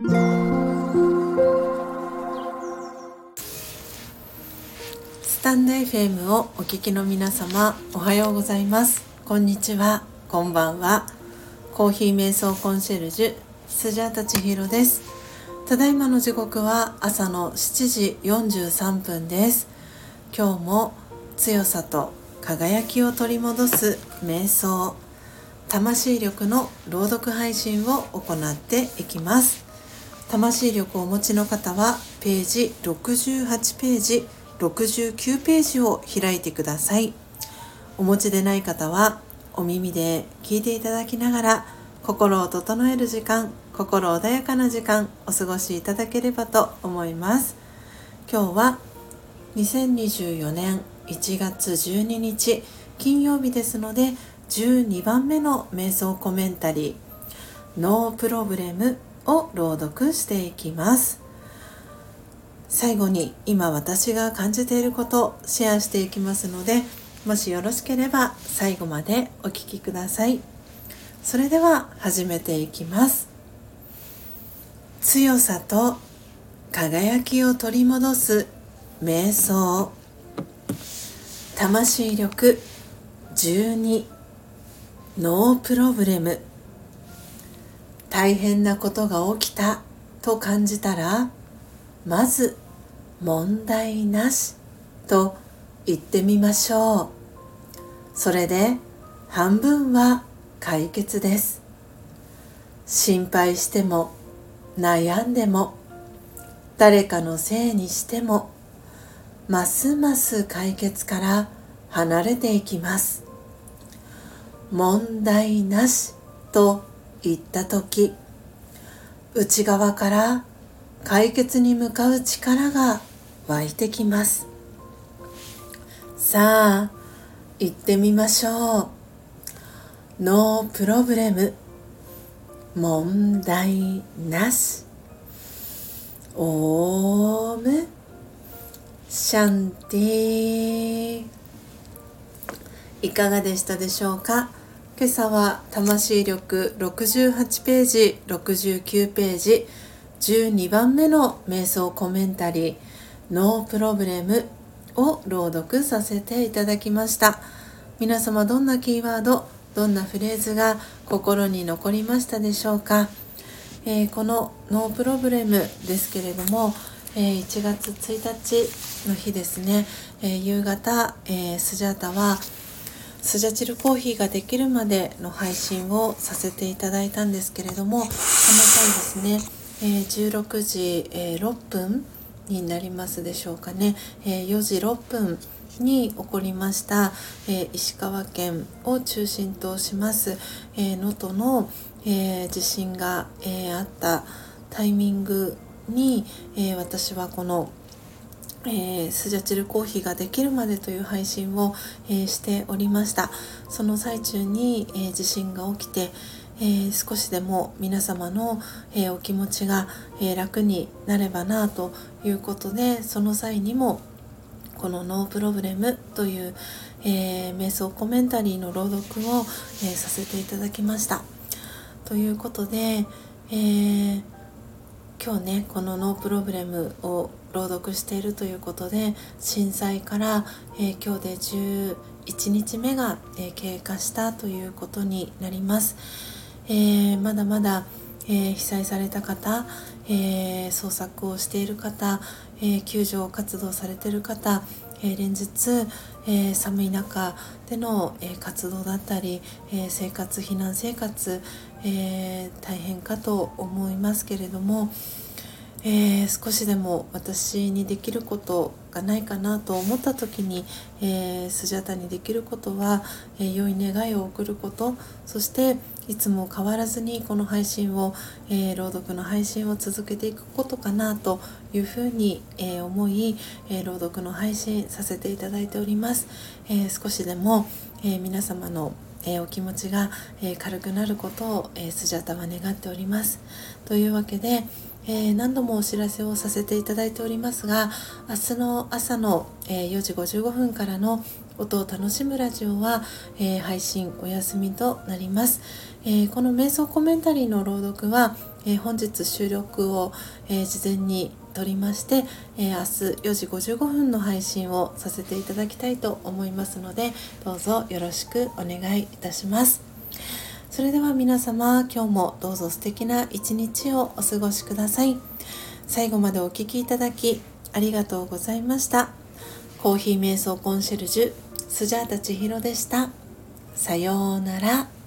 スタンド FM をお聞きの皆様おはようございます。こんにちは。こんばんは。コーヒー瞑想コンシェルジュスジャータ千尋です。ただいまの時刻は朝の7時43分です。今日も強さと輝きを取り戻す瞑想魂力の朗読配信を行っていきます。魂力をお持ちの方はページ68ページ69ページを開いてください。お持ちでない方はお耳で聞いていただきながら心を整える時間心穏やかな時間お過ごしいただければと思います。今日は2024年1月12日金曜日ですので12番目の瞑想コメンタリーノープロブレムを朗読していきます。最後に今私が感じていることをシェアしていきますのでもしよろしければ最後までお聴きください。それでは始めていきます。強さと輝きを取り戻す瞑想。魂力12ノープロブレム。大変なことが起きたと感じたらまず問題なしと言ってみましょう。それで半分は解決です。心配しても悩んでも誰かのせいにしてもますます解決から離れていきます。問題なしと言った時内側から解決に向かう力が湧いてきます。さあ行ってみましょう。ノープロブレム。問題なし。オーム。シャンティいかがでしたでしょうか？今朝は魂力68ページ69ページ12番目の瞑想コメンタリーノープロブレムを朗読させていただきました。皆様どんなキーワードどんなフレーズが心に残りましたでしょうか、えー、このノープロブレムですけれども、えー、1月1日の日ですね、えー、夕方、えスジャータはスジャチルコーヒーができるまでの配信をさせていただいたんですけれどもその際ですね、え16時、え6分になりますでしょうかね、え4時6分に起こりました、えー、石川県を中心とします能登、えー、の、えー、地震が、えあったタイミングに、え私はこのえー、スジャチルコーヒーができるまでという配信を、えー、しておりましたその最中に、えー、地震が起きて、え少しでも皆様の、えお気持ちが、え楽になればなということでその際にもこの「ノープロブレム」という、え、瞑想コメンタリーの朗読を、え、させていただきました。ということで、えー、今日ねこの「ノープロブレム」を朗読しているということで震災から、え今日で11日目が、え経過したということになります。えまだまだえー、被災された方、えー、捜索をしている方、えー、救助活動されている方、え連日、え寒い中での、え活動だったり、え生活避難生活、え大変かと思いますけれども、えー、少しでも私にできることがないかなと思った時に、えー、スジャタにできることは、えー、良い願いを送ることそしていつも変わらずにこの配信を、え朗読の配信を続けていくことかなというふうに、え思い、え朗読の配信させていただいております、え少しでも、え皆様のえー、お気持ちが、えー、軽くなることを、えー、スジャタは願っております。というわけで、え何度もお知らせをさせていただいておりますが明日の朝の、え4時55分からの音を楽しむラジオは、え配信お休みとなります、えー、この瞑想コメンタリーの朗読は、えー、本日収録を、え、事前に撮りまして、え明日4時55分の配信をさせていただきたいと思いますのでどうぞよろしくお願いいたします。それでは皆様今日もどうぞ素敵な一日をお過ごしください。最後までお聴きいただきありがとうございました。コーヒー瞑想コンシェルジュスジャータ千尋でした。さようなら。